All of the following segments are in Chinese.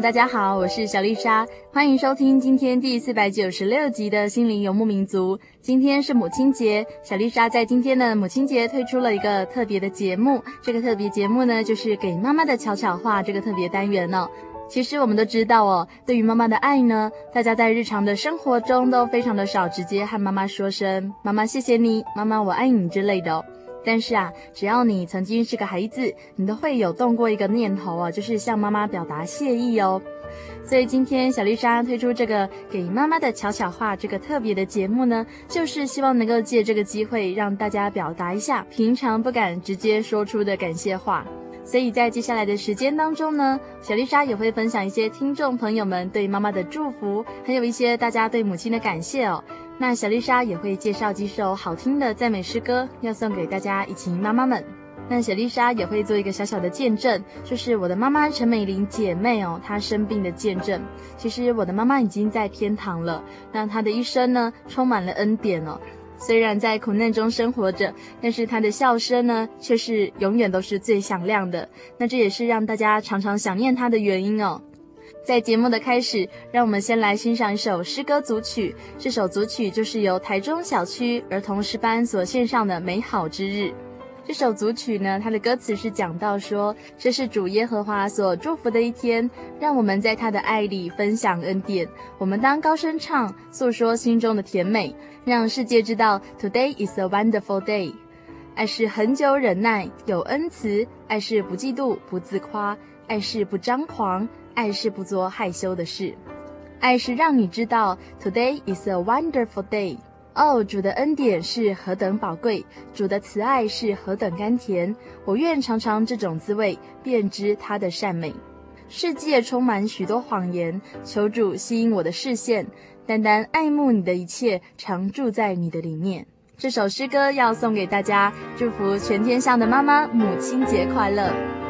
大家好，我是小丽莎，欢迎收听今天第四百九十六集的心灵游牧民族。今天是母亲节，小丽莎在今天的母亲节推出了一个特别的节目。这个特别节目呢，就是给妈妈的悄悄话这个特别单元哦。其实我们都知道哦，对于妈妈的爱呢，大家在日常的生活中都非常的少直接和妈妈说声“妈妈谢谢你”“妈妈我爱你”之类的哦。但是啊，只要你曾经是个孩子，你都会有动过一个念头啊，就是向妈妈表达谢意哦。所以今天小丽莎推出这个给妈妈的悄悄话这个特别的节目呢，就是希望能够借这个机会让大家表达一下平常不敢直接说出的感谢话。所以在接下来的时间当中呢，小丽莎也会分享一些听众朋友们对妈妈的祝福，还有一些大家对母亲的感谢哦。那小丽莎也会介绍几首好听的赞美诗歌，要送给大家一群妈妈们。那小丽莎也会做一个小小的见证，就是我的妈妈陈美玲姐妹哦，她生病的见证。其实我的妈妈已经在天堂了，那她的一生呢，充满了恩典哦。虽然在苦难中生活着，但是她的笑声呢，却是永远都是最响亮的。那这也是让大家常常想念她的原因哦。在节目的开始，让我们先来欣赏一首诗歌组曲。这首组曲就是由台中小区儿童诗班所献上的《美好之日》。这首组曲呢，它的歌词是讲到说，这是主耶和华所祝福的一天，让我们在他的爱里分享恩典。我们当高声唱，诉说心中的甜美，让世界知道 Today is a wonderful day。爱是恒久忍耐，有恩慈；爱是不嫉妒，不自夸；爱是不张狂。爱是不做害羞的事，爱是让你知道 Today is a wonderful day。哦，主的恩典是何等宝贵，主的慈爱是何等甘甜。我愿尝尝这种滋味，便知他的善美。世界充满许多谎言，求主吸引我的视线，单单爱慕你的一切，常住在你的里面。这首诗歌要送给大家，祝福全天下的妈妈，母亲节快乐。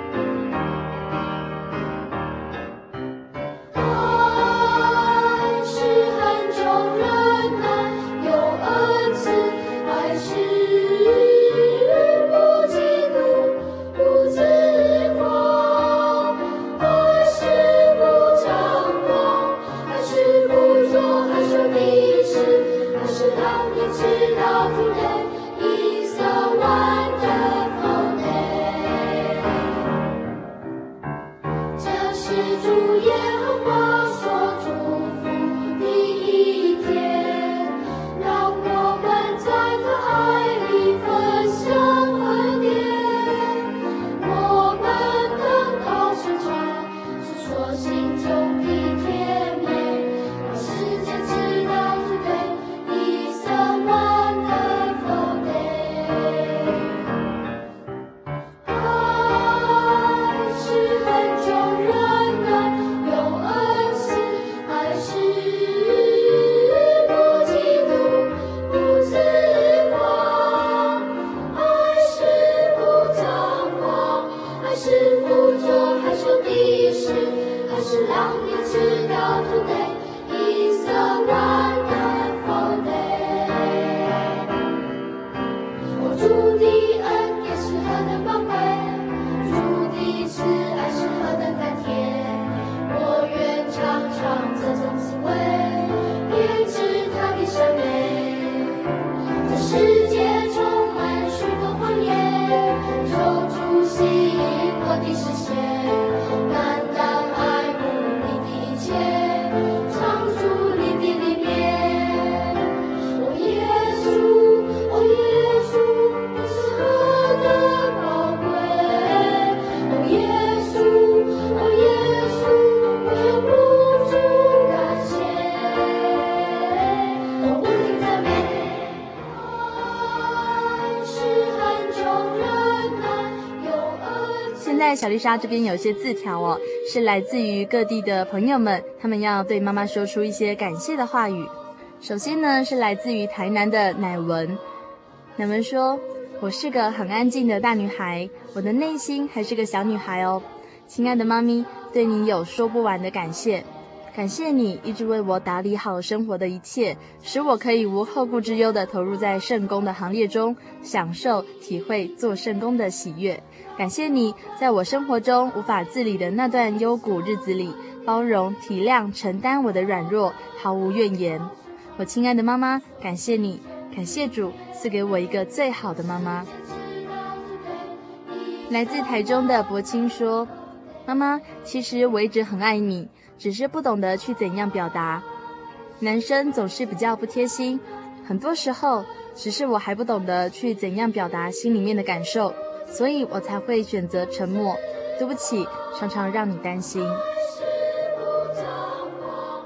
小丽莎这边有些字条哦，是来自于各地的朋友们，他们要对妈妈说出一些感谢的话语。首先呢，是来自于台南的乃文，乃文说：“我是个很安静的大女孩，我的内心还是个小女孩哦。亲爱的妈咪，对你有说不完的感谢。”感谢你一直为我打理好生活的一切，使我可以无后顾之忧地投入在圣工的行列中，享受体会做圣工的喜悦。感谢你在我生活中无法自理的那段幽谷日子里，包容、体谅、承担我的软弱，毫无怨言。我亲爱的妈妈，感谢你，感谢主赐给我一个最好的妈妈。来自台中的柏青说：“妈妈，其实我一直很爱你。”只是不懂得去怎样表达，男生总是比较不贴心，很多时候只是我还不懂得去怎样表达心里面的感受，所以我才会选择沉默。对不起，常常让你担心。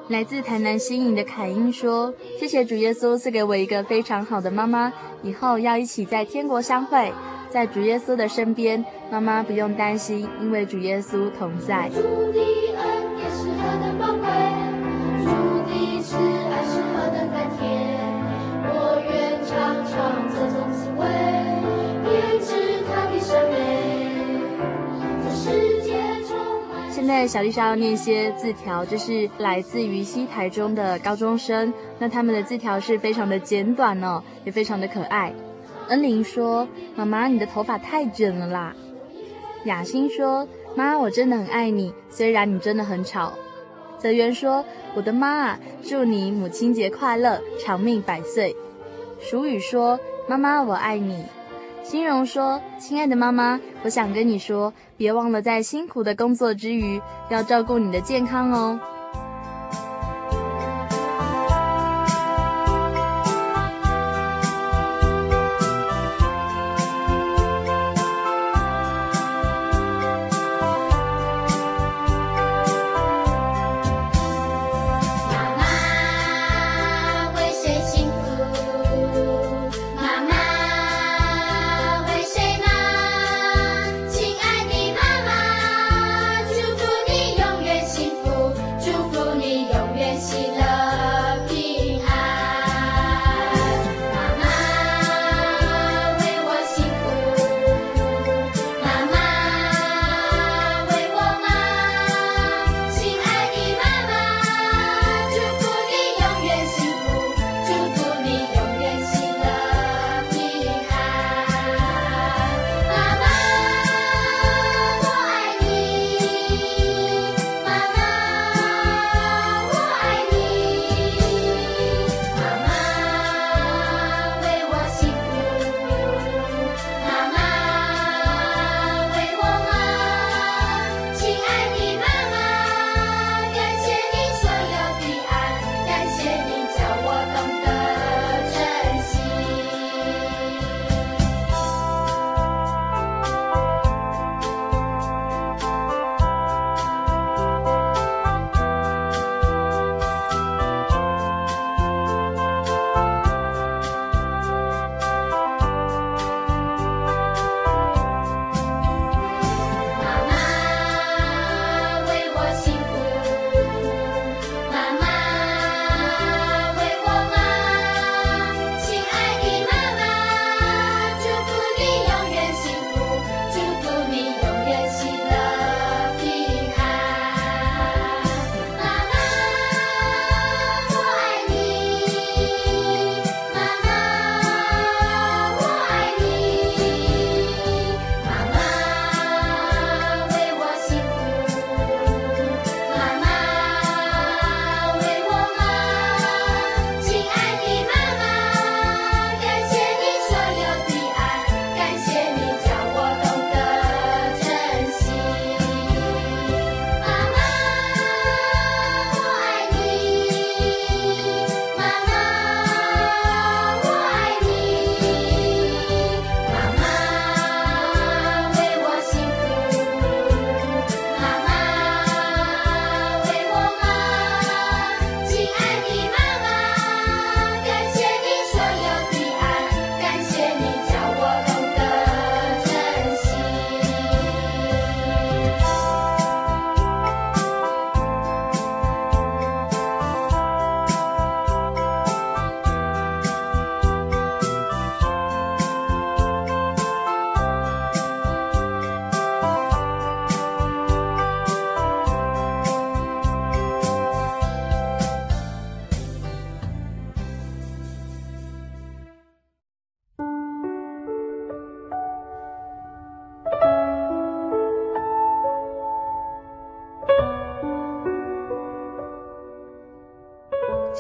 来自台南新营的凯英说：“谢谢主耶稣赐给我一个非常好的妈妈，以后要一起在天国相会，在主耶稣的身边，妈妈不用担心，因为主耶稣同在。”现在小丽莎要念一些字条，这是来自于西台中的高中生。那他们的字条是非常的简短哦，也非常的可爱。恩玲说：“妈妈，你的头发太卷了啦。”雅欣说：“妈，我真的很爱你，虽然你真的很吵。”泽源说：“我的妈啊，祝你母亲节快乐，长命百岁。”淑语说：“妈妈，我爱你。”欣荣说：“亲爱的妈妈，我想跟你说，别忘了在辛苦的工作之余，要照顾你的健康哦。”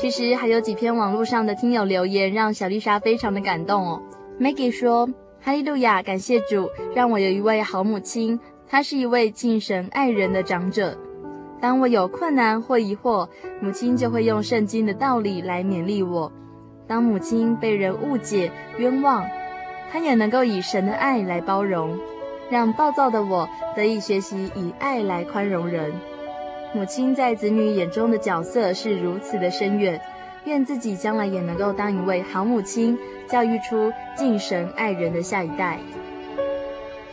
其实还有几篇网络上的听友留言，让小丽莎非常的感动哦。Maggie 说：“哈利路亚，感谢主，让我有一位好母亲，她是一位敬神爱人的长者。当我有困难或疑惑，母亲就会用圣经的道理来勉励我。当母亲被人误解、冤枉，她也能够以神的爱来包容，让暴躁的我得以学习以爱来宽容人。”母亲在子女眼中的角色是如此的深远，愿自己将来也能够当一位好母亲，教育出敬神爱人的下一代。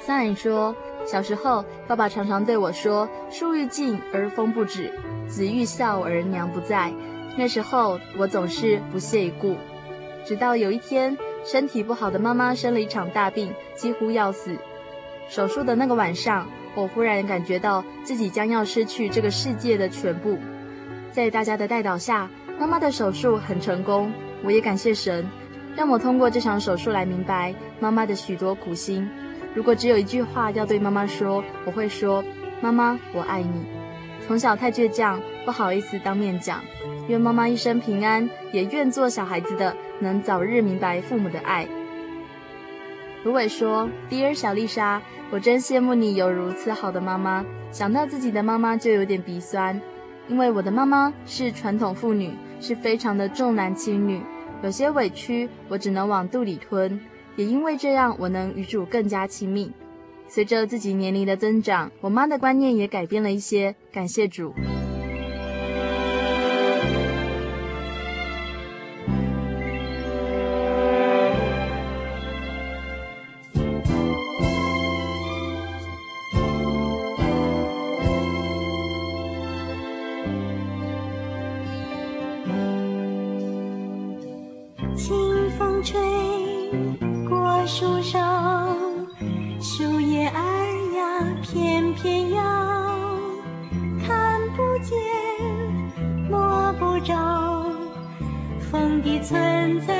桑然说，小时候爸爸常常对我说：“树欲静而风不止，子欲孝而娘不在。”那时候我总是不屑一顾，直到有一天身体不好的妈妈生了一场大病，几乎要死，手术的那个晚上。我忽然感觉到自己将要失去这个世界的全部，在大家的带导下，妈妈的手术很成功。我也感谢神，让我通过这场手术来明白妈妈的许多苦心。如果只有一句话要对妈妈说，我会说：“妈妈，我爱你。”从小太倔强，不好意思当面讲。愿妈妈一生平安，也愿做小孩子的能早日明白父母的爱。芦苇说：“Dear 小丽莎，我真羡慕你有如此好的妈妈。想到自己的妈妈就有点鼻酸，因为我的妈妈是传统妇女，是非常的重男轻女，有些委屈我只能往肚里吞。也因为这样，我能与主更加亲密。随着自己年龄的增长，我妈的观念也改变了一些。感谢主。”吹过树梢，树叶儿呀，翩翩摇，看不见，摸不着，风的存在。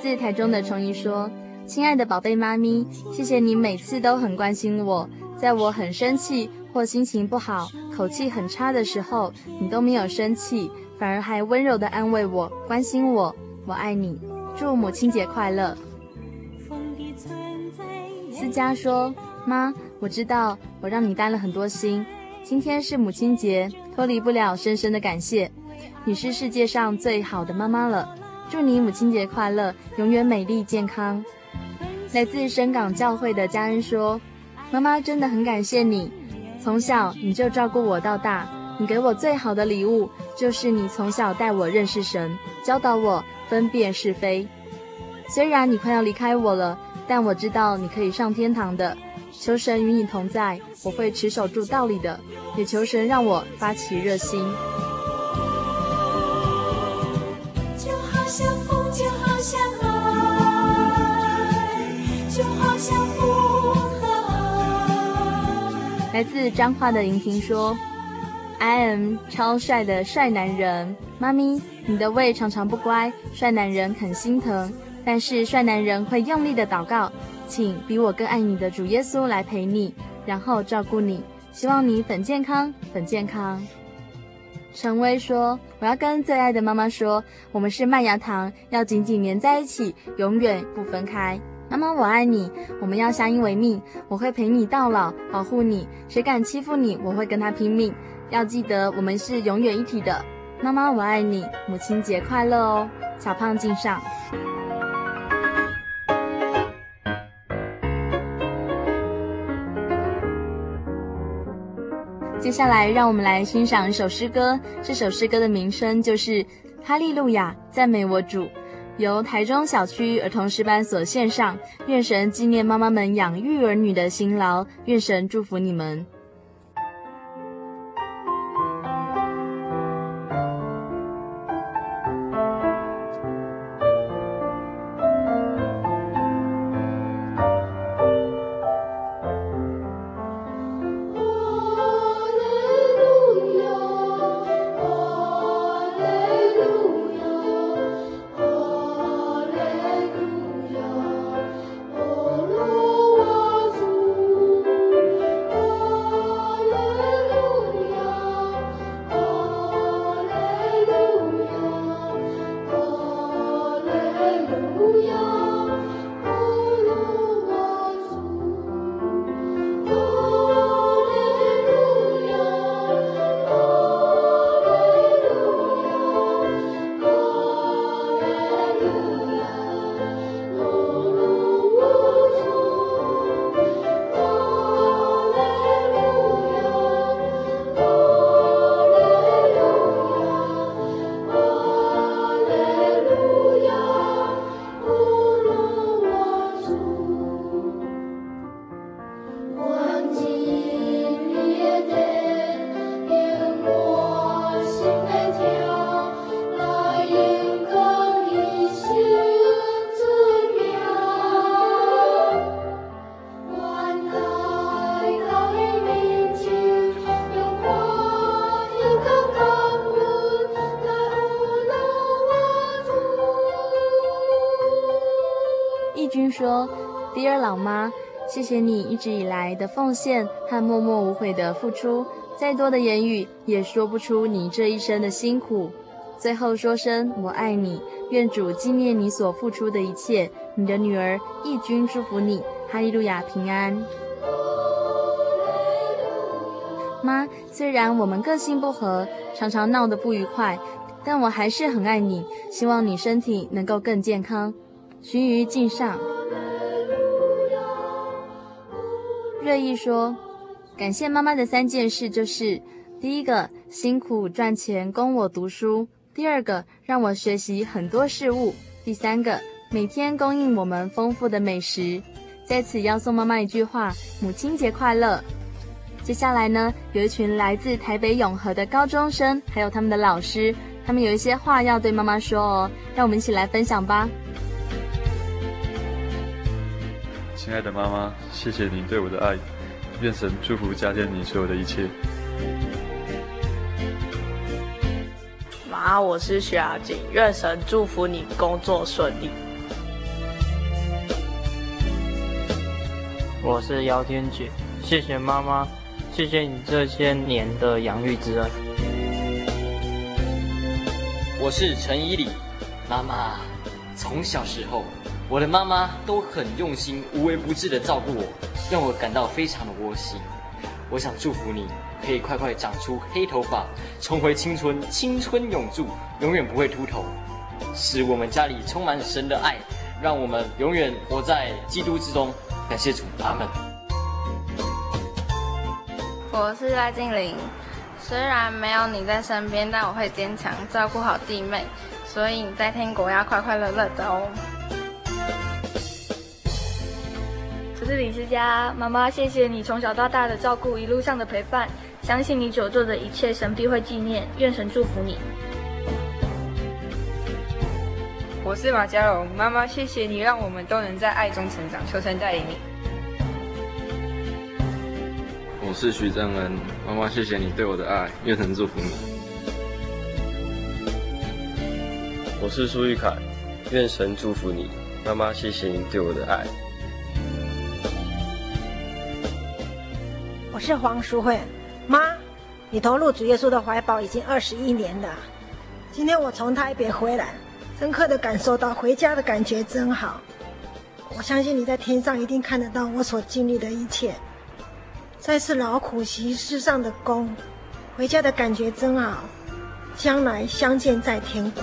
自台中的崇仪说：“亲爱的宝贝妈咪，谢谢你每次都很关心我，在我很生气或心情不好、口气很差的时候，你都没有生气，反而还温柔地安慰我、关心我。我爱你，祝母亲节快乐。”思佳说：“妈，我知道我让你担了很多心，今天是母亲节，脱离不了深深的感谢。你是世界上最好的妈妈了。”祝你母亲节快乐，永远美丽健康。来自深港教会的家恩说：“妈妈真的很感谢你，从小你就照顾我到大。你给我最好的礼物，就是你从小带我认识神，教导我分辨是非。虽然你快要离开我了，但我知道你可以上天堂的。求神与你同在，我会持守住道理的。也求神让我发起热心。”来自彰化的莹婷说：“I am 超帅的帅男人，妈咪，你的胃常常不乖，帅男人很心疼。但是帅男人会用力的祷告，请比我更爱你的主耶稣来陪你，然后照顾你。希望你很健康，很健康。”陈威说：“我要跟最爱的妈妈说，我们是麦芽糖，要紧紧粘在一起，永远不分开。妈妈，我爱你，我们要相依为命，我会陪你到老，保护你。谁敢欺负你，我会跟他拼命。要记得，我们是永远一体的。妈妈，我爱你，母亲节快乐哦！”小胖敬上。接下来，让我们来欣赏一首诗歌。这首诗歌的名称就是《哈利路亚，赞美我主》，由台中小区儿童诗班所献上。愿神纪念妈妈们养育儿女的辛劳，愿神祝福你们。老妈，谢谢你一直以来的奉献和默默无悔的付出，再多的言语也说不出你这一生的辛苦。最后说声我爱你，愿主纪念你所付出的一切。你的女儿义君祝福你，哈利路亚平安。妈，虽然我们个性不合，常常闹得不愉快，但我还是很爱你，希望你身体能够更健康。须臾敬上。乐意说：“感谢妈妈的三件事就是：第一个，辛苦赚钱供我读书；第二个，让我学习很多事物；第三个，每天供应我们丰富的美食。在此要送妈妈一句话：母亲节快乐！接下来呢，有一群来自台北永和的高中生，还有他们的老师，他们有一些话要对妈妈说哦，让我们一起来分享吧。”亲爱的妈妈，谢谢您对我的爱，愿神祝福加添你所有的一切。妈，我是徐雅静，愿神祝福你工作顺利。我是姚天姐，谢谢妈妈，谢谢你这些年的养育之恩。我是陈依礼，妈妈，从小时候。我的妈妈都很用心、无微不至的照顾我，让我感到非常的窝心。我想祝福你，可以快快长出黑头发，重回青春，青春永驻，永远不会秃头，使我们家里充满神的爱，让我们永远活在基督之中。感谢主，阿门。我是赖静玲，虽然没有你在身边，但我会坚强，照顾好弟妹，所以你在天国要快快乐乐的哦。是李思佳，妈妈，谢谢你从小到大的照顾，一路上的陪伴，相信你所做的一切，神必会纪念，愿神祝福你。我是马嘉荣，妈妈，谢谢你让我们都能在爱中成长，求神带领你。我是徐正恩，妈妈，谢谢你对我的爱，愿神祝福你。我是苏玉凯，愿神祝福你，妈妈，谢谢你对我的爱。是黄淑慧，妈，你投入主耶稣的怀抱已经二十一年了。今天我从台北回来，深刻的感受到回家的感觉真好。我相信你在天上一定看得到我所经历的一切。再次劳苦习世上的功，回家的感觉真好。将来相见在天国。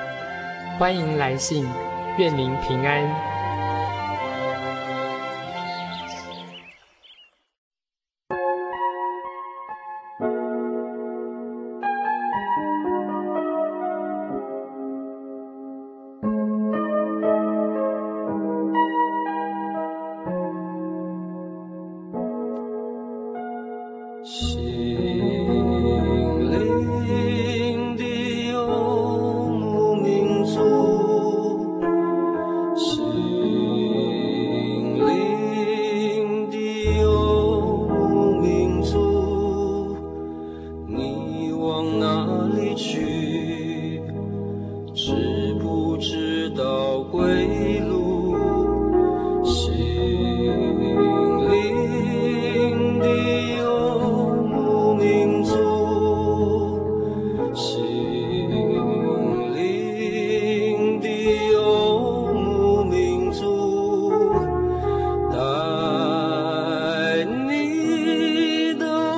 欢迎来信，愿您平安。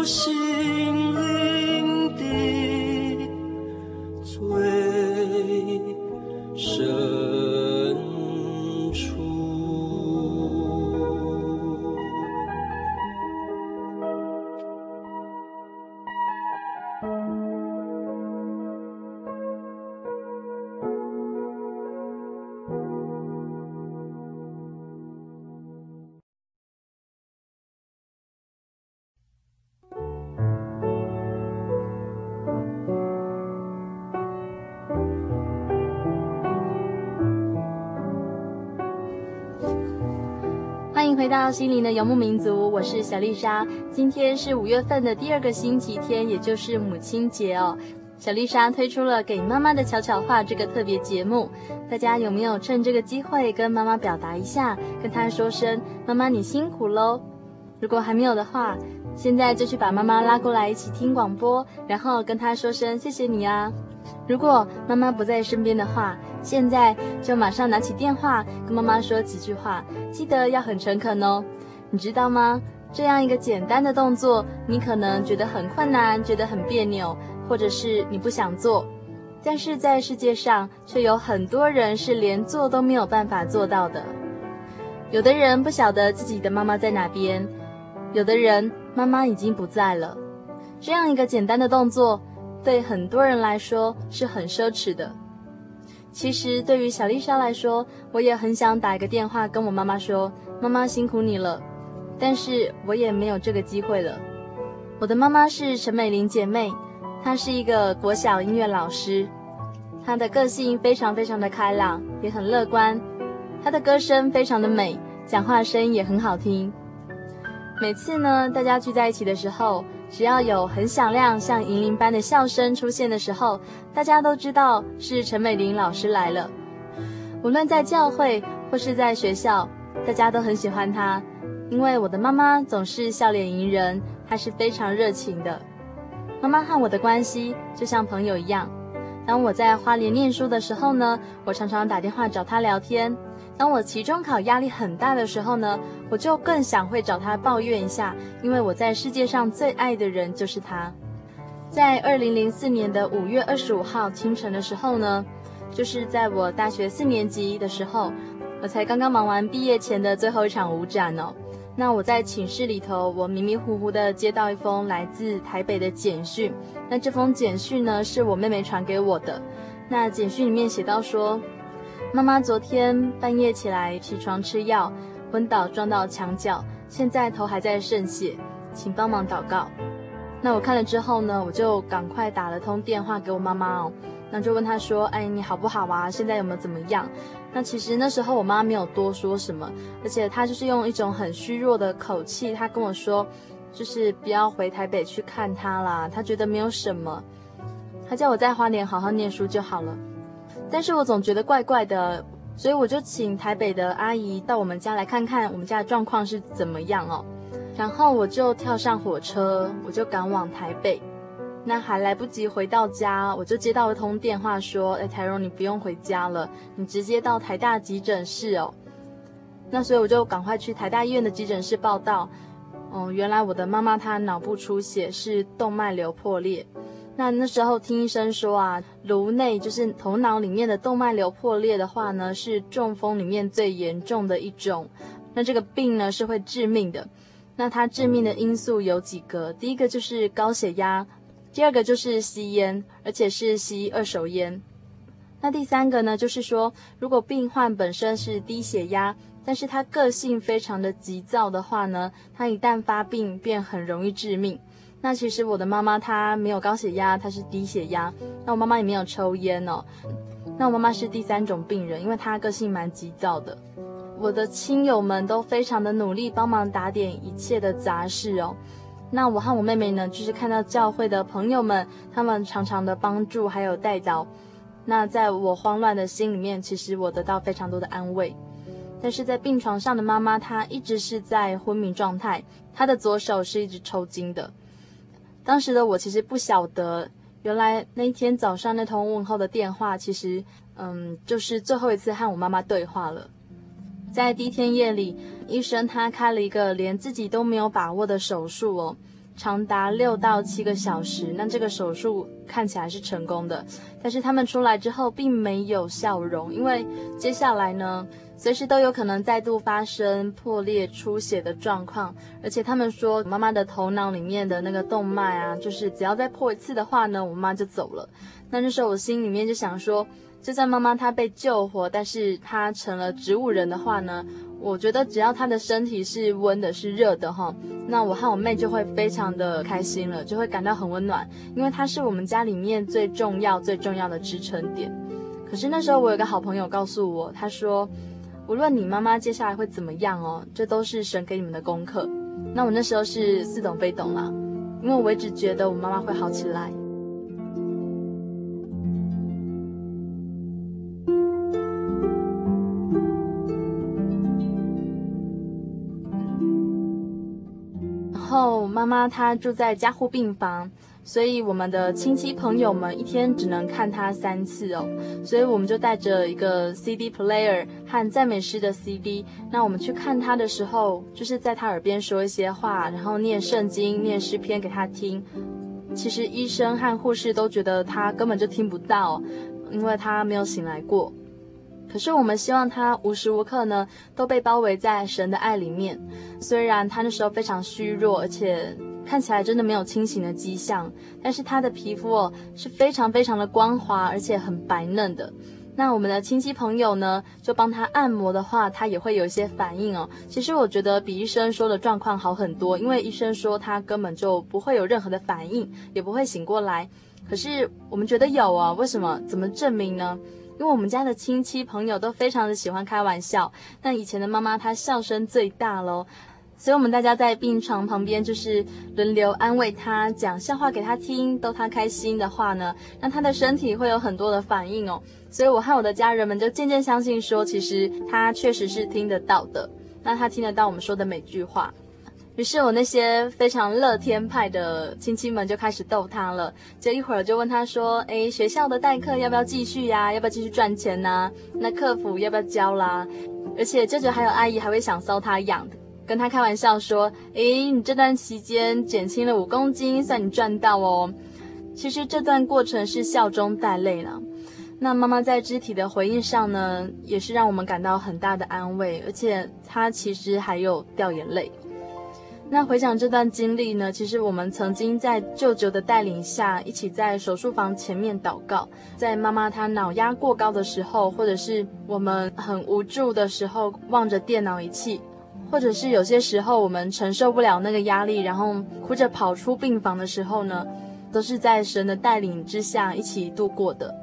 回到心灵的游牧民族，我是小丽莎。今天是五月份的第二个星期天，也就是母亲节哦。小丽莎推出了给妈妈的悄悄话这个特别节目，大家有没有趁这个机会跟妈妈表达一下，跟她说声“妈妈你辛苦喽”？如果还没有的话，现在就去把妈妈拉过来一起听广播，然后跟她说声谢谢你啊。如果妈妈不在身边的话，现在就马上拿起电话跟妈妈说几句话，记得要很诚恳哦。你知道吗？这样一个简单的动作，你可能觉得很困难，觉得很别扭，或者是你不想做，但是在世界上却有很多人是连做都没有办法做到的。有的人不晓得自己的妈妈在哪边，有的人妈妈已经不在了。这样一个简单的动作，对很多人来说是很奢侈的。其实对于小丽莎来说，我也很想打一个电话跟我妈妈说：“妈妈辛苦你了。”但是我也没有这个机会了。我的妈妈是陈美玲姐妹，她是一个国小音乐老师，她的个性非常非常的开朗，也很乐观。她的歌声非常的美，讲话声音也很好听。每次呢，大家聚在一起的时候，只要有很响亮像银铃般的笑声出现的时候，大家都知道是陈美玲老师来了。无论在教会或是在学校，大家都很喜欢她，因为我的妈妈总是笑脸迎人，她是非常热情的。妈妈和我的关系就像朋友一样。当我在花莲念书的时候呢，我常常打电话找她聊天。当我期中考压力很大的时候呢，我就更想会找他抱怨一下，因为我在世界上最爱的人就是他。在二零零四年的五月二十五号清晨的时候呢，就是在我大学四年级的时候，我才刚刚忙完毕业前的最后一场舞展哦。那我在寝室里头，我迷迷糊糊的接到一封来自台北的简讯。那这封简讯呢，是我妹妹传给我的。那简讯里面写到说，妈妈昨天半夜起来起床吃药，昏倒撞到墙角，现在头还在渗血，请帮忙祷告。那我看了之后呢，我就赶快打了通电话给我妈妈哦。那就问她说，哎，你好不好啊？现在有没有怎么样？那其实那时候我妈没有多说什么，而且她就是用一种很虚弱的口气，她跟我说，就是不要回台北去看她啦，她觉得没有什么，她叫我在花莲好好念书就好了。但是我总觉得怪怪的，所以我就请台北的阿姨到我们家来看看我们家的状况是怎么样哦。然后我就跳上火车，我就赶往台北。那还来不及回到家，我就接到一通电话，说：“哎，台荣，你不用回家了，你直接到台大急诊室哦。”那所以我就赶快去台大医院的急诊室报道。哦，原来我的妈妈她脑部出血，是动脉瘤破裂。那那时候听医生说啊，颅内就是头脑里面的动脉瘤破裂的话呢，是中风里面最严重的一种。那这个病呢是会致命的。那它致命的因素有几个，第一个就是高血压。第二个就是吸烟，而且是吸二手烟。那第三个呢，就是说，如果病患本身是低血压，但是他个性非常的急躁的话呢，他一旦发病便很容易致命。那其实我的妈妈她没有高血压，她是低血压。那我妈妈也没有抽烟哦。那我妈妈是第三种病人，因为她个性蛮急躁的。我的亲友们都非常的努力帮忙打点一切的杂事哦。那我和我妹妹呢，就是看到教会的朋友们，他们常常的帮助还有带导。那在我慌乱的心里面，其实我得到非常多的安慰。但是在病床上的妈妈，她一直是在昏迷状态，她的左手是一直抽筋的。当时的我其实不晓得，原来那一天早上那通问候的电话，其实嗯，就是最后一次和我妈妈对话了。在第一天夜里，医生他开了一个连自己都没有把握的手术哦，长达六到七个小时。那这个手术看起来是成功的，但是他们出来之后并没有笑容，因为接下来呢，随时都有可能再度发生破裂出血的状况。而且他们说，妈妈的头脑里面的那个动脉啊，就是只要再破一次的话呢，我妈就走了。那那时候我心里面就想说。就算妈妈她被救活，但是她成了植物人的话呢，我觉得只要她的身体是温的、是热的哈，那我和我妹就会非常的开心了，就会感到很温暖，因为她是我们家里面最重要、最重要的支撑点。可是那时候我有个好朋友告诉我，他说，无论你妈妈接下来会怎么样哦，这都是神给你们的功课。那我那时候是似懂非懂啦，因为我一直觉得我妈妈会好起来。然后妈妈她住在加护病房，所以我们的亲戚朋友们一天只能看他三次哦。所以我们就带着一个 CD player 和赞美诗的 CD。那我们去看他的时候，就是在他耳边说一些话，然后念圣经、念诗篇给他听。其实医生和护士都觉得他根本就听不到，因为他没有醒来过。可是我们希望他无时无刻呢都被包围在神的爱里面。虽然他那时候非常虚弱，而且看起来真的没有清醒的迹象，但是他的皮肤哦是非常非常的光滑，而且很白嫩的。那我们的亲戚朋友呢就帮他按摩的话，他也会有一些反应哦。其实我觉得比医生说的状况好很多，因为医生说他根本就不会有任何的反应，也不会醒过来。可是我们觉得有啊，为什么？怎么证明呢？因为我们家的亲戚朋友都非常的喜欢开玩笑。那以前的妈妈她笑声最大喽，所以我们大家在病床旁边就是轮流安慰她，讲笑话给她听，逗她开心的话呢，那她的身体会有很多的反应哦。所以我和我的家人们就渐渐相信说，其实她确实是听得到的。那她听得到我们说的每句话。于是我那些非常乐天派的亲戚们就开始逗他了，就一会儿就问他说：“诶，学校的代课要不要继续呀？要不要继续赚钱呐？那客服要不要教啦？而且舅舅还有阿姨还会想搔他痒，跟他开玩笑说：诶，你这段期间减轻了五公斤，算你赚到哦。其实这段过程是笑中带泪了。那妈妈在肢体的回应上呢，也是让我们感到很大的安慰，而且她其实还有掉眼泪。”那回想这段经历呢，其实我们曾经在舅舅的带领下，一起在手术房前面祷告。在妈妈她脑压过高的时候，或者是我们很无助的时候，望着电脑仪器，或者是有些时候我们承受不了那个压力，然后哭着跑出病房的时候呢，都是在神的带领之下一起度过的。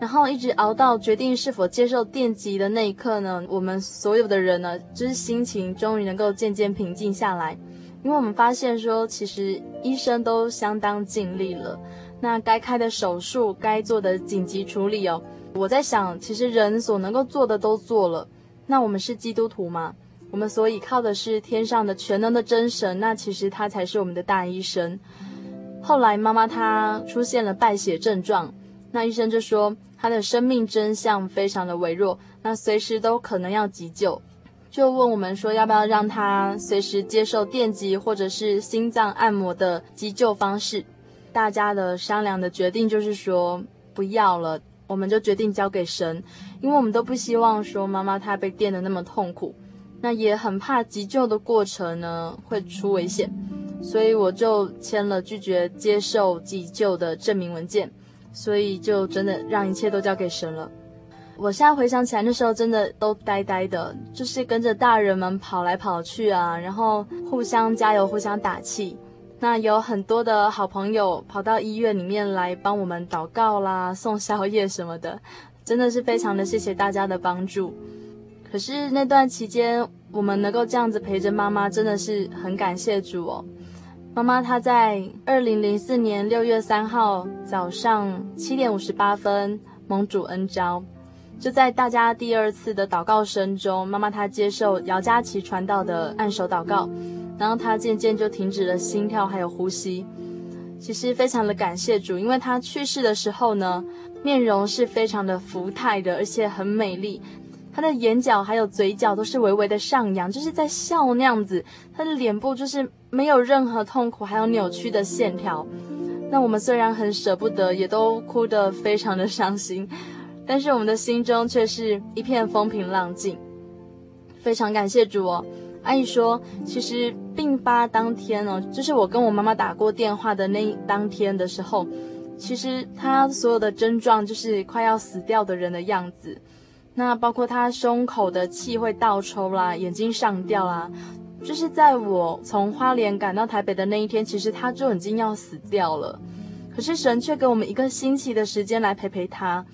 然后一直熬到决定是否接受电击的那一刻呢，我们所有的人呢，就是心情终于能够渐渐平静下来。因为我们发现说，其实医生都相当尽力了，那该开的手术、该做的紧急处理哦，我在想，其实人所能够做的都做了。那我们是基督徒吗？我们所依靠的是天上的全能的真神，那其实他才是我们的大医生。后来妈妈她出现了败血症状，那医生就说她的生命真相非常的微弱，那随时都可能要急救。就问我们说，要不要让他随时接受电击或者是心脏按摩的急救方式？大家的商量的决定就是说不要了，我们就决定交给神，因为我们都不希望说妈妈她被电得那么痛苦，那也很怕急救的过程呢会出危险，所以我就签了拒绝接受急救的证明文件，所以就真的让一切都交给神了。我现在回想起来，那时候真的都呆呆的，就是跟着大人们跑来跑去啊，然后互相加油、互相打气。那有很多的好朋友跑到医院里面来帮我们祷告啦、送宵夜什么的，真的是非常的谢谢大家的帮助。可是那段期间，我们能够这样子陪着妈妈，真的是很感谢主哦。妈妈她在二零零四年六月三号早上七点五十八分蒙主恩召。就在大家第二次的祷告声中，妈妈她接受姚佳琪传道的按手祷告，然后她渐渐就停止了心跳还有呼吸。其实非常的感谢主，因为她去世的时候呢，面容是非常的福态的，而且很美丽。他的眼角还有嘴角都是微微的上扬，就是在笑那样子。他的脸部就是没有任何痛苦还有扭曲的线条。那我们虽然很舍不得，也都哭得非常的伤心。但是我们的心中却是一片风平浪静，非常感谢主哦。阿姨说，其实病发当天哦，就是我跟我妈妈打过电话的那当天的时候，其实她所有的症状就是快要死掉的人的样子。那包括他胸口的气会倒抽啦，眼睛上吊啦，就是在我从花莲赶到台北的那一天，其实他就已经要死掉了。可是神却给我们一个星期的时间来陪陪他。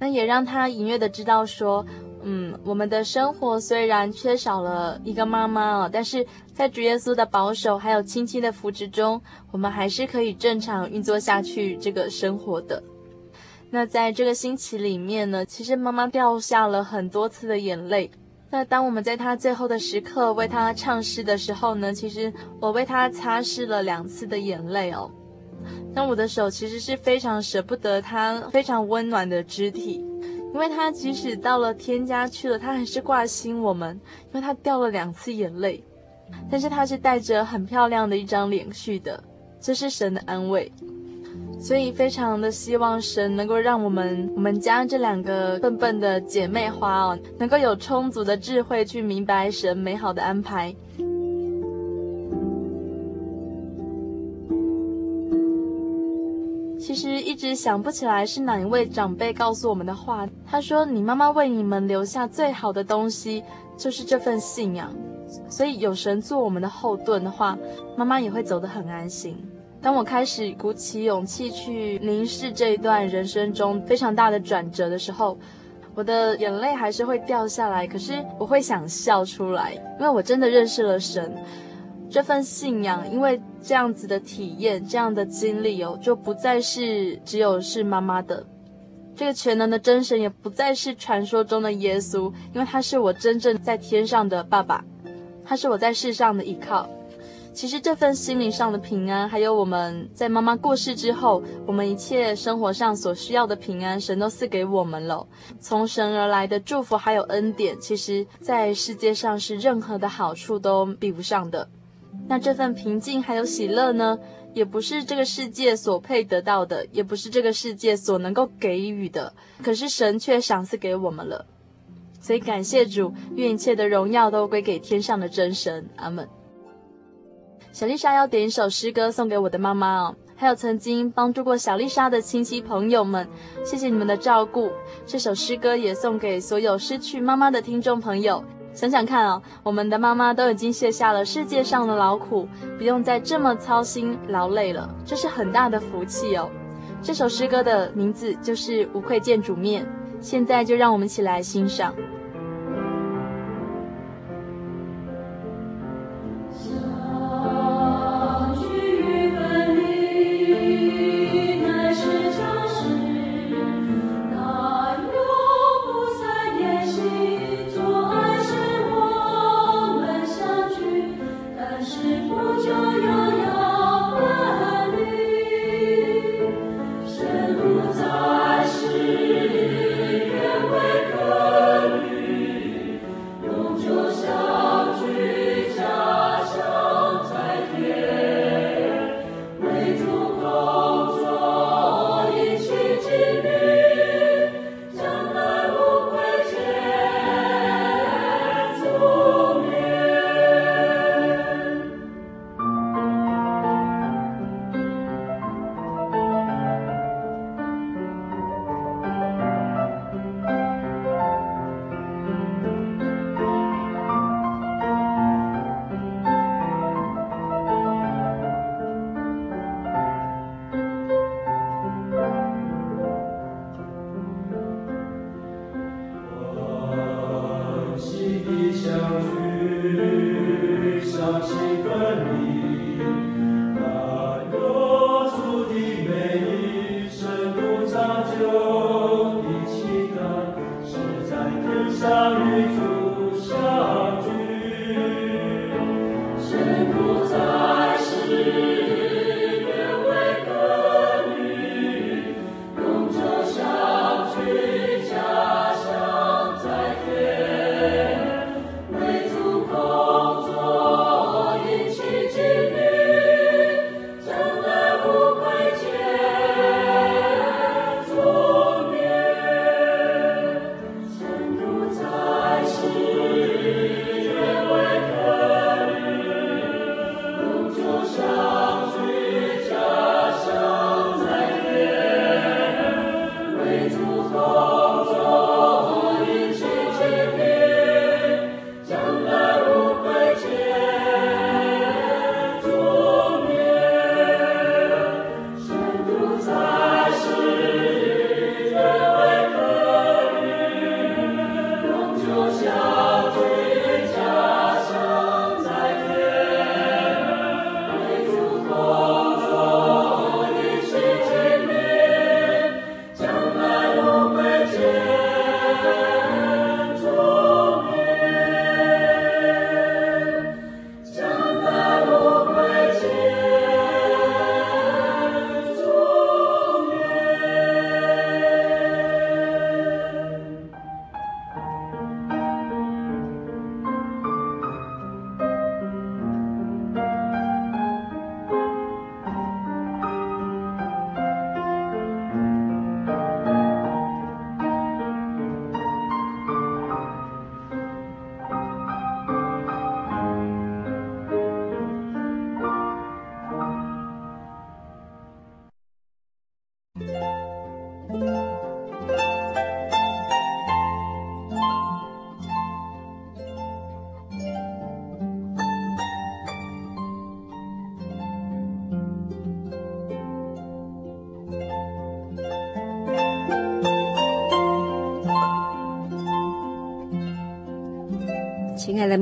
那也让他隐约的知道说，嗯，我们的生活虽然缺少了一个妈妈哦，但是在主耶稣的保守还有亲戚的扶持中，我们还是可以正常运作下去这个生活的。那在这个星期里面呢，其实妈妈掉下了很多次的眼泪。那当我们在她最后的时刻为她唱诗的时候呢，其实我为她擦拭了两次的眼泪哦。那我的手其实是非常舍不得她非常温暖的肢体，因为她即使到了天家去了，她还是挂心我们，因为她掉了两次眼泪，但是她是带着很漂亮的一张脸去的，这是神的安慰，所以非常的希望神能够让我们我们家这两个笨笨的姐妹花哦，能够有充足的智慧去明白神美好的安排。其实一直想不起来是哪一位长辈告诉我们的话。他说：“你妈妈为你们留下最好的东西，就是这份信仰。所以有神做我们的后盾的话，妈妈也会走得很安心。”当我开始鼓起勇气去凝视这一段人生中非常大的转折的时候，我的眼泪还是会掉下来，可是我会想笑出来，因为我真的认识了神。这份信仰，因为这样子的体验，这样的经历哦，就不再是只有是妈妈的。这个全能的真神也不再是传说中的耶稣，因为他是我真正在天上的爸爸，他是我在世上的依靠。其实这份心灵上的平安，还有我们在妈妈过世之后，我们一切生活上所需要的平安，神都赐给我们了。从神而来的祝福还有恩典，其实在世界上是任何的好处都比不上的。那这份平静还有喜乐呢，也不是这个世界所配得到的，也不是这个世界所能够给予的，可是神却赏赐给我们了。所以感谢主，愿一切的荣耀都归给天上的真神。阿门。小丽莎要点一首诗歌送给我的妈妈哦，还有曾经帮助过小丽莎的亲戚朋友们，谢谢你们的照顾。这首诗歌也送给所有失去妈妈的听众朋友。想想看哦，我们的妈妈都已经卸下了世界上的劳苦，不用再这么操心劳累了，这是很大的福气哦。这首诗歌的名字就是《无愧见主面》，现在就让我们一起来欣赏。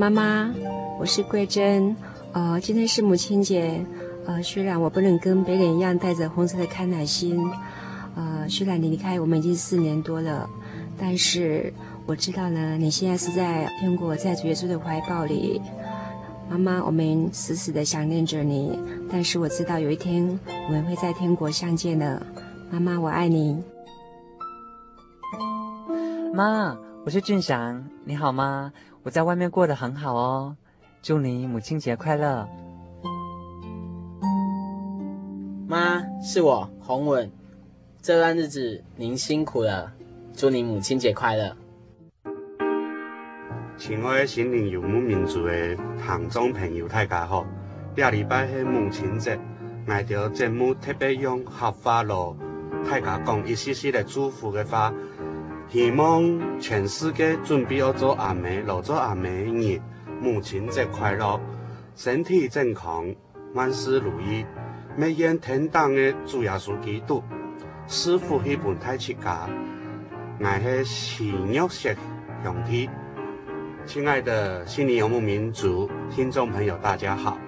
妈妈，我是桂珍。呃，今天是母亲节。呃，虽然我不能跟别人一样带着红色的康乃馨，呃，虽然你离开我们已经四年多了，但是我知道呢，你现在是在天国，在主耶稣的怀抱里。妈妈，我们死死的想念着你，但是我知道有一天我们会在天国相见的。妈妈，我爱你。妈，我是俊祥，你好吗？我在外面过得很好哦，祝你母亲节快乐。妈，是我洪文，这段日子您辛苦了，祝您母亲节快乐。亲爱的心灵游牧民族的听众朋友，大家好，这礼拜是母亲节，我条节目特别用客话咯，大家讲一丝丝的祝福的话，希望全世界准备要做阿妹，老做阿妹的人，母亲节快乐，身体健康，万事如意。每愿天堂的主耶稣基督，赐福彼本太七家，爱是喜悦色兄弟。亲爱的心灵游牧民族听众朋友，大家好！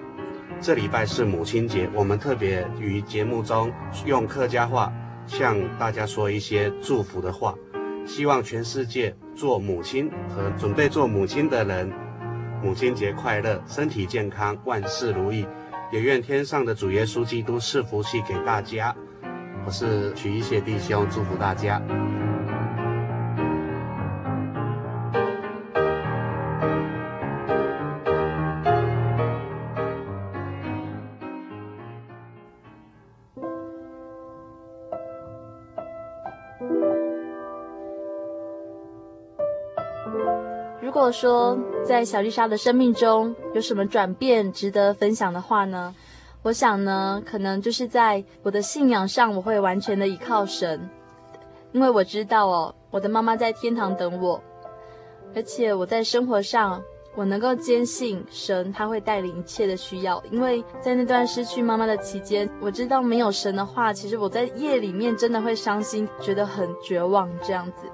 这礼拜是母亲节，我们特别于节目中用客家话向大家说一些祝福的话，希望全世界做母亲和准备做母亲的人，母亲节快乐，身体健康，万事如意。也愿天上的主耶稣基督赐福气给大家。我是许一谢弟兄，祝福大家。如果说在小丽莎的生命中有什么转变值得分享的话呢？我想呢，可能就是在我的信仰上，我会完全的依靠神，因为我知道哦，我的妈妈在天堂等我，而且我在生活上，我能够坚信神他会带领一切的需要，因为在那段失去妈妈的期间，我知道没有神的话，其实我在夜里面真的会伤心，觉得很绝望这样子。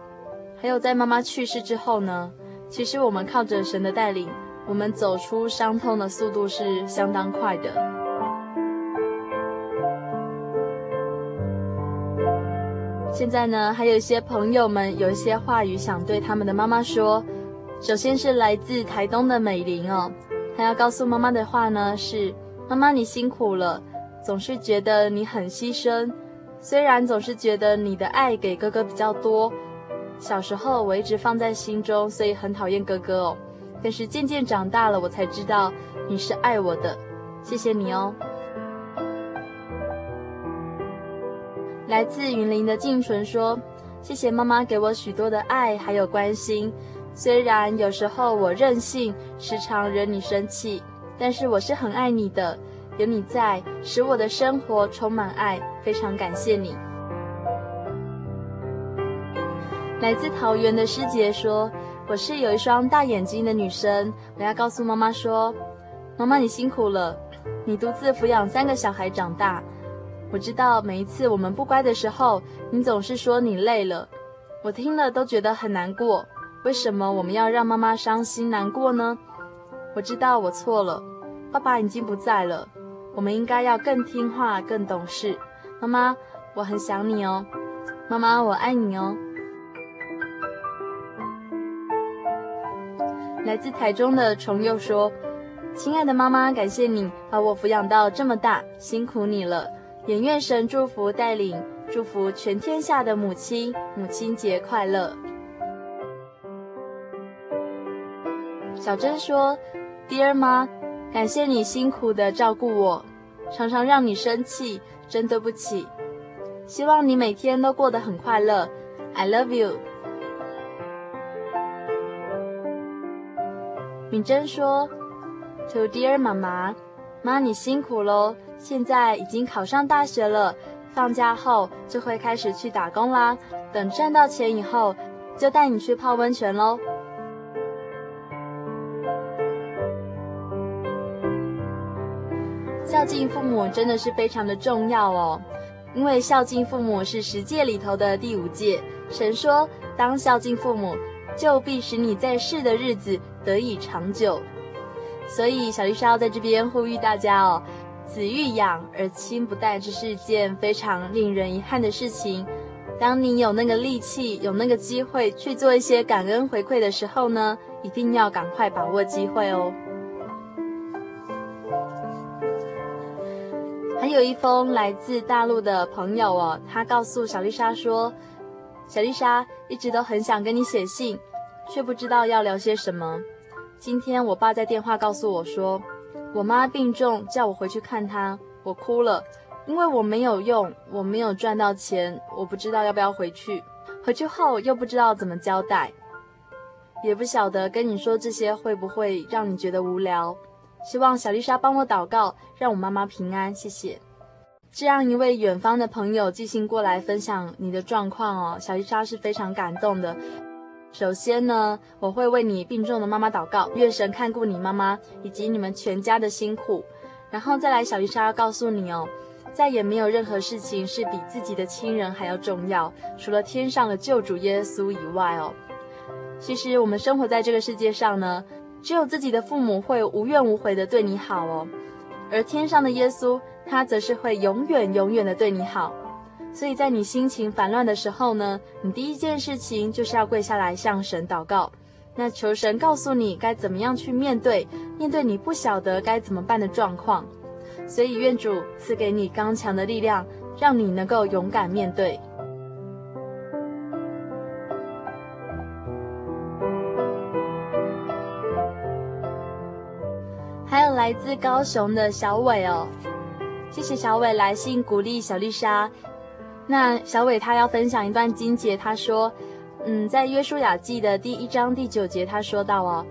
还有在妈妈去世之后呢？其实我们靠着神的带领，我们走出伤痛的速度是相当快的。现在呢，还有一些朋友们有一些话语想对他们的妈妈说。首先是来自台东的美玲哦，她要告诉妈妈的话呢是：妈妈你辛苦了，总是觉得你很牺牲，虽然总是觉得你的爱给哥哥比较多。小时候我一直放在心中，所以很讨厌哥哥哦。但是渐渐长大了，我才知道你是爱我的，谢谢你哦。来自云林的静纯说：“谢谢妈妈给我许多的爱还有关心，虽然有时候我任性，时常惹你生气，但是我是很爱你的，有你在，使我的生活充满爱，非常感谢你。”来自桃园的师姐说：“我是有一双大眼睛的女生，我要告诉妈妈说，妈妈你辛苦了，你独自抚养三个小孩长大。我知道每一次我们不乖的时候，你总是说你累了，我听了都觉得很难过。为什么我们要让妈妈伤心难过呢？我知道我错了，爸爸已经不在了，我们应该要更听话、更懂事。妈妈，我很想你哦，妈妈，我爱你哦。”来自台中的重佑说：“亲爱的妈妈，感谢你把我抚养到这么大，辛苦你了。也愿神祝福带领，祝福全天下的母亲，母亲节快乐。”小珍说：“Dear 妈，感谢你辛苦的照顾我，常常让你生气，真对不起。希望你每天都过得很快乐。I love you。”敏珍说：“To dear 妈妈，妈你辛苦喽！现在已经考上大学了，放假后就会开始去打工啦。等赚到钱以后，就带你去泡温泉喽。”孝敬父母真的是非常的重要哦，因为孝敬父母是十诫里头的第五诫。神说：“当孝敬父母。”就必使你在世的日子得以长久。所以小丽莎要在这边呼吁大家哦，子欲养而亲不待，这是一件非常令人遗憾的事情。当你有那个力气、有那个机会去做一些感恩回馈的时候呢，一定要赶快把握机会哦。还有一封来自大陆的朋友哦，他告诉小丽莎说：“小丽莎一直都很想跟你写信，却不知道要聊些什么。今天我爸在电话告诉我说，我妈病重，叫我回去看她。我哭了，因为我没有用，我没有赚到钱，我不知道要不要回去。回去后又不知道怎么交代，也不晓得跟你说这些会不会让你觉得无聊。”希望小丽莎帮我祷告，让我妈妈平安，谢谢。这样一位远方的朋友寄信过来分享你的状况哦，小丽莎是非常感动的。首先呢，我会为你病重的妈妈祷告，愿神看顾你妈妈以及你们全家的辛苦。然后再来，小丽莎要告诉你哦，再也没有任何事情是比自己的亲人还要重要，除了天上的救主耶稣以外哦。其实我们生活在这个世界上呢。只有自己的父母会无怨无悔的对你好哦，而天上的耶稣，他则是会永远永远的对你好。所以在你心情烦乱的时候呢，你第一件事情就是要跪下来向神祷告，那求神告诉你该怎么样去面对，面对你不晓得该怎么办的状况。所以愿主赐给你刚强的力量，让你能够勇敢面对。还有来自高雄的小伟哦，谢谢小伟来信鼓励小丽莎。那小伟他要分享一段经节，他说：“嗯，在约书亚记的第一章第九节，他说到哦，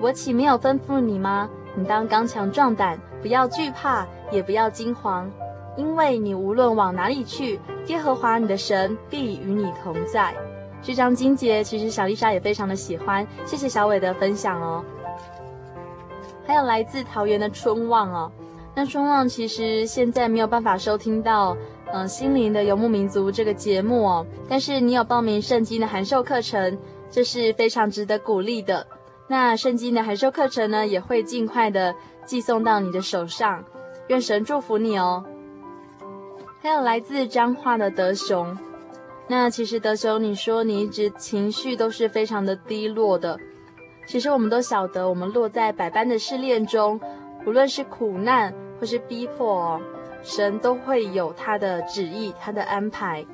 我岂没有吩咐你吗？你当刚强壮胆，不要惧怕，也不要惊惶，因为你无论往哪里去，耶和华你的神必与你同在。”这张经节其实小丽莎也非常的喜欢，谢谢小伟的分享哦。还有来自桃园的春望哦，那春望其实现在没有办法收听到，嗯、心灵的游牧民族这个节目哦，但是你有报名圣经的函授课程，这是非常值得鼓励的。那圣经的函授课程呢，也会尽快的寄送到你的手上，愿神祝福你哦。还有来自彰化的德雄，那其实德雄，你说你一直情绪都是非常的低落的。其实我们都晓得，我们落在百般的试炼中，无论是苦难或是逼迫，神都会有他的旨意、他的安排。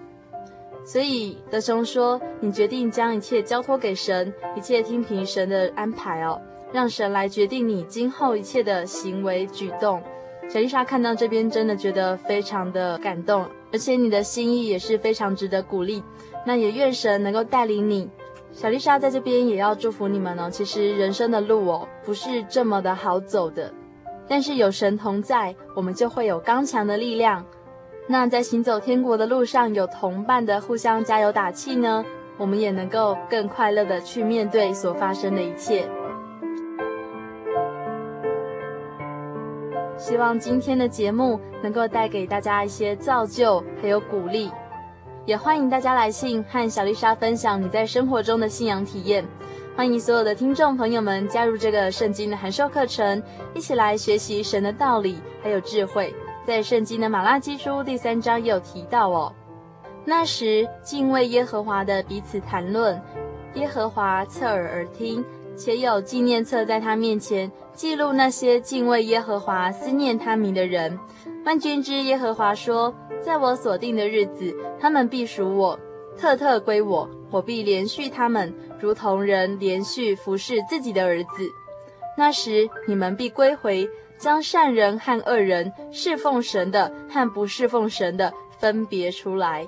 所以德雄说：“你决定将一切交托给神，一切听凭神的安排哦，让神来决定你今后一切的行为举动。”小丽莎看到这边，真的觉得非常的感动，而且你的心意也是非常值得鼓励。那也愿神能够带领你。小丽莎在这边也要祝福你们哦。其实人生的路哦，不是这么的好走的，但是有神同在，我们就会有刚强的力量。那在行走天国的路上，有同伴的互相加油打气呢，我们也能够更快乐的去面对所发生的一切。希望今天的节目能够带给大家一些造就，还有鼓励。也欢迎大家来信和小丽莎分享你在生活中的信仰体验。欢迎所有的听众朋友们加入这个圣经的函授课程，一起来学习神的道理还有智慧。在圣经的马拉基书第三章也有提到哦。那时敬畏耶和华的彼此谈论，耶和华侧耳而听，且有纪念册在他面前记录那些敬畏耶和华、思念他名的人。万军之耶和华说。在我所定的日子，他们必属我，特特归我。我必连续他们，如同人连续服侍自己的儿子。那时，你们必归回，将善人和恶人、侍奉神的和不侍奉神的分别出来。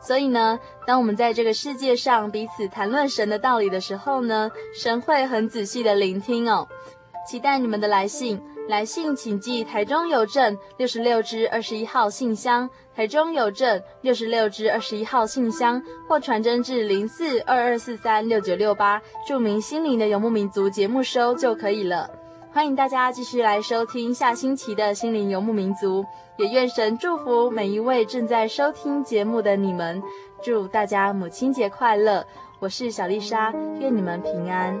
所以呢，当我们在这个世界上彼此谈论神的道理的时候呢，神会很仔细的聆听哦。期待你们的来信。来信请寄台中邮政六十六支二十一号信箱，台中邮政六十六支二十一号信箱，或传真至零四二二四三六九六八，注明心灵的游牧民族节目收就可以了。欢迎大家继续来收听下星期的心灵游牧民族，也愿神祝福每一位正在收听节目的你们，祝大家母亲节快乐。我是小丽莎，愿你们平安。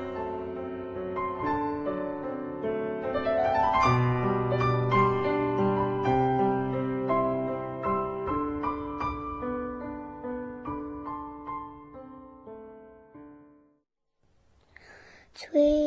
吹。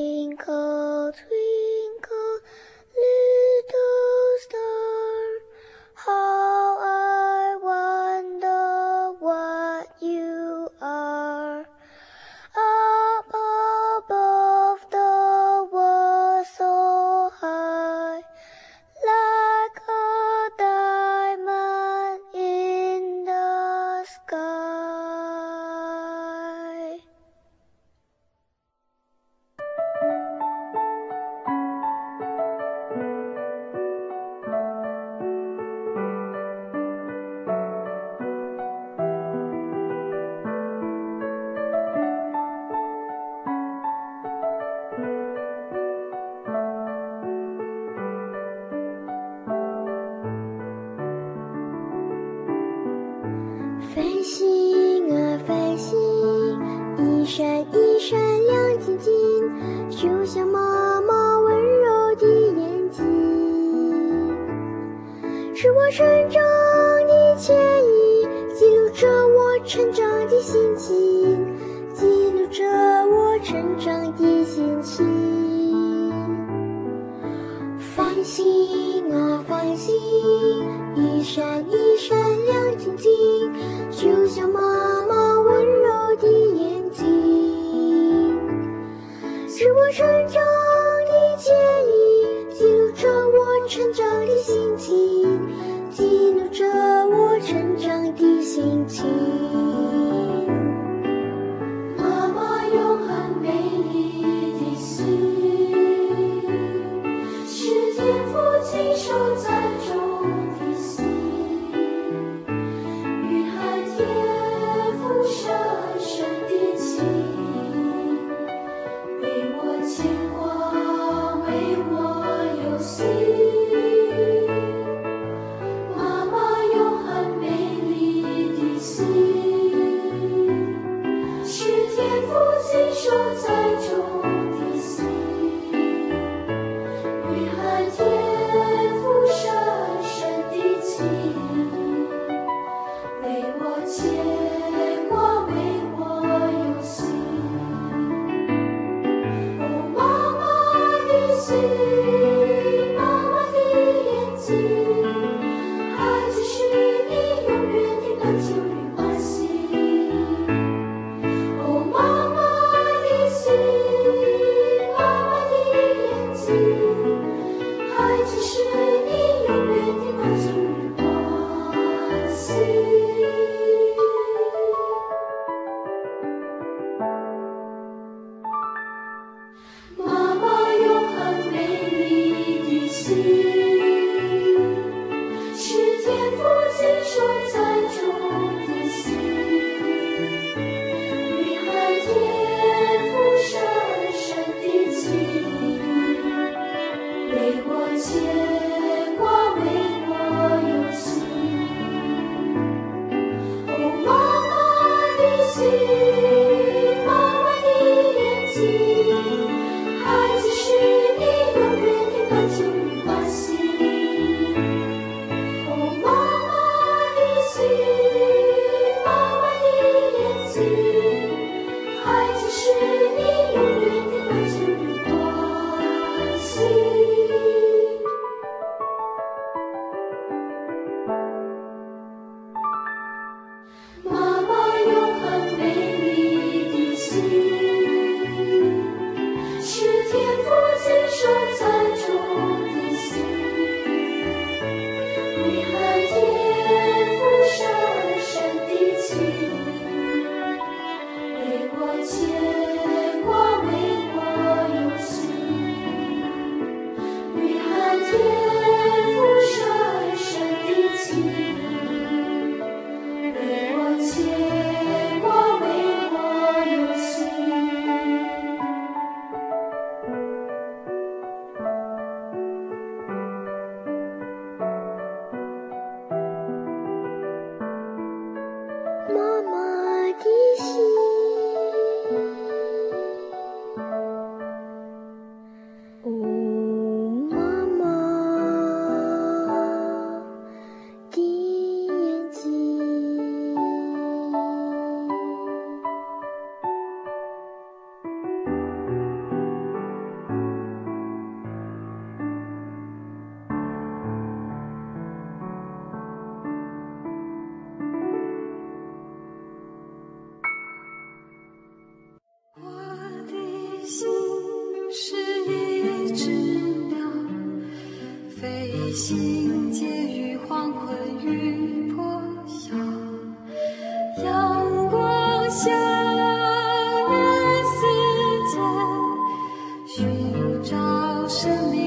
寻找生命。